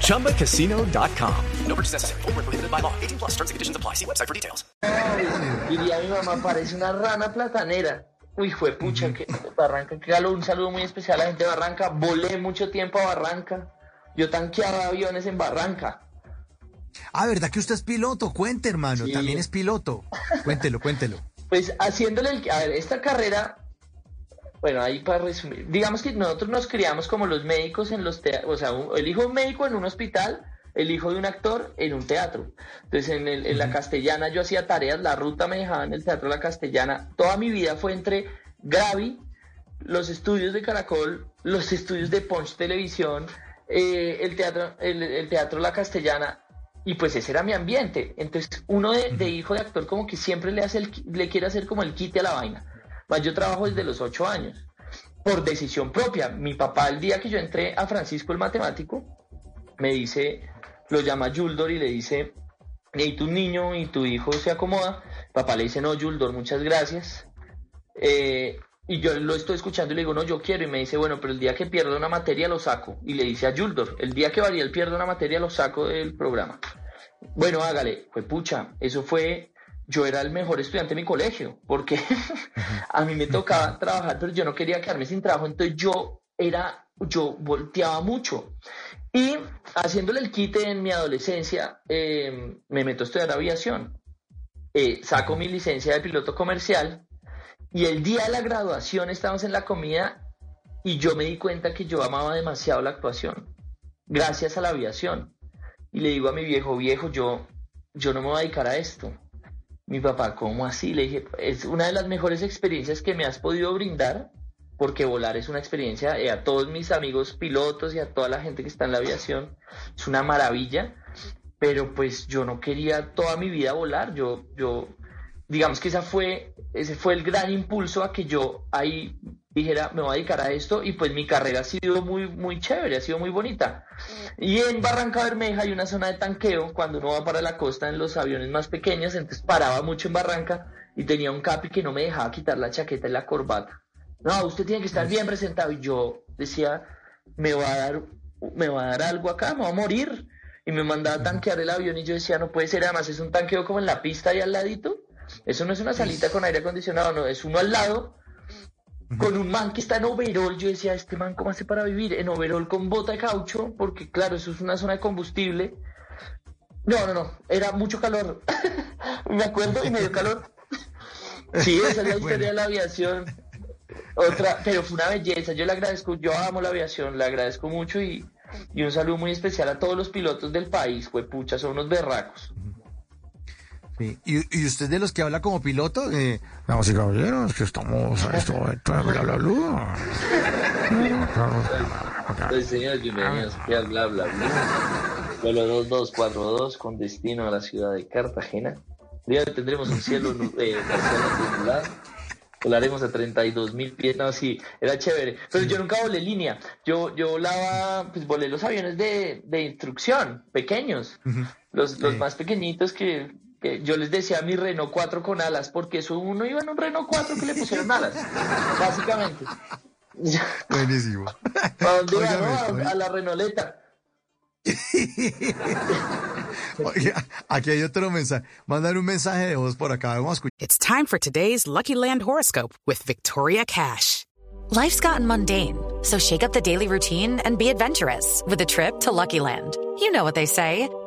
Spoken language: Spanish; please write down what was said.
ChumbaCasino.com. No purchase necessary. Full prohibited by law. 18 plus terms and conditions apply. See website for details. Diría mi mamá, parece una rana platanera. Uy, fue pucha, que Barranca, que. Un saludo muy especial a la gente de Barranca. Volé mucho tiempo a Barranca. Yo tanqueaba aviones en Barranca. Ah, ¿verdad que usted es piloto? Cuente, hermano. Sí. También es piloto. Cuéntelo, cuéntelo. Pues haciéndole el... A ver, esta carrera... Bueno, ahí para resumir. Digamos que nosotros nos criamos como los médicos en los teatros. O sea, un- el hijo de un médico en un hospital, el hijo de un actor en un teatro. Entonces, en, el- en la castellana yo hacía tareas, la ruta me dejaba en el teatro de la castellana. Toda mi vida fue entre Gravi, los estudios de Caracol, los estudios de Punch Televisión, eh, el teatro, el, el teatro La Castellana, y pues ese era mi ambiente. Entonces, uno de, de hijo de actor como que siempre le hace el, le quiere hacer como el quite a la vaina. Yo trabajo desde los ocho años, por decisión propia. Mi papá, el día que yo entré a Francisco el matemático, me dice, lo llama Yuldor y le dice, y tu niño y tu hijo se acomoda. Papá le dice, no, Yuldor, muchas gracias. Eh, y yo lo estoy escuchando y le digo, no, yo quiero. Y me dice, bueno, pero el día que pierda una materia lo saco. Y le dice a Yuldor, el día que Variel pierda una materia lo saco del programa. Bueno, hágale. Fue pucha. Eso fue, yo era el mejor estudiante de mi colegio, porque a mí me tocaba trabajar, pero yo no quería quedarme sin trabajo. Entonces yo era, yo volteaba mucho. Y haciéndole el quite en mi adolescencia, eh, me meto a estudiar aviación. Eh, saco mi licencia de piloto comercial y el día de la graduación estábamos en la comida y yo me di cuenta que yo amaba demasiado la actuación, gracias a la aviación. Y le digo a mi viejo, viejo, yo, yo no me voy a dedicar a esto. Mi papá, ¿cómo así? Le dije, es una de las mejores experiencias que me has podido brindar, porque volar es una experiencia, eh, a todos mis amigos pilotos y a toda la gente que está en la aviación, es una maravilla, pero pues yo no quería toda mi vida volar, yo, yo, digamos que esa fue, ese fue el gran impulso a que yo ahí dijera, me voy a dedicar a esto y pues mi carrera ha sido muy, muy chévere, ha sido muy bonita. Y en Barranca Bermeja hay una zona de tanqueo, cuando uno va para la costa en los aviones más pequeños, entonces paraba mucho en Barranca y tenía un capi que no me dejaba quitar la chaqueta y la corbata. No, usted tiene que estar bien presentado. Y yo decía, me va a dar, me va a dar algo acá, me va a morir. Y me mandaba a tanquear el avión y yo decía, no puede ser, además es un tanqueo como en la pista y al ladito. Eso no es una salita con aire acondicionado, no, es uno al lado con un man que está en overol. Yo decía, este man, ¿cómo hace para vivir? En overol con bota de caucho, porque claro, eso es una zona de combustible. No, no, no, era mucho calor. me acuerdo y me dio calor. Sí, esa es la historia de la aviación. Otra, pero fue una belleza. Yo le agradezco, yo amo la aviación, le agradezco mucho y, y un saludo muy especial a todos los pilotos del país. Fue pucha, son unos berracos. Sí. ¿Y, y usted de los que habla como piloto? Eh, Damas y caballeros, que estamos a esto de bla bla bla. Pues, señores, bienvenidos aquí al bla bla bla. Vuelo 2242 con destino a la ciudad de Cartagena. Día tendremos un cielo eh, nublado. Volaremos a 32 mil pies. No, sí, era chévere. Pero yo nunca volé línea. Yo, yo volaba, pues volé los aviones de, de instrucción, pequeños. Los, los Sí. más pequeñitos que, que yo les decía a mi Renault 4 con alas, porque eso uno iba en un Renault 4 que le pusieron alas, básicamente. buenísimo. ¿A dónde iba, Óigame, no? A- la Renoleta. Oiga, aquí hay otro mensaje. Mandar un mensaje de voz por acá. Vamos a escuchar. It's time for today's Lucky Land horoscope with Victoria Cash. Life's gotten mundane, so shake up the daily routine and be adventurous with a trip to Lucky Land. You know what they say.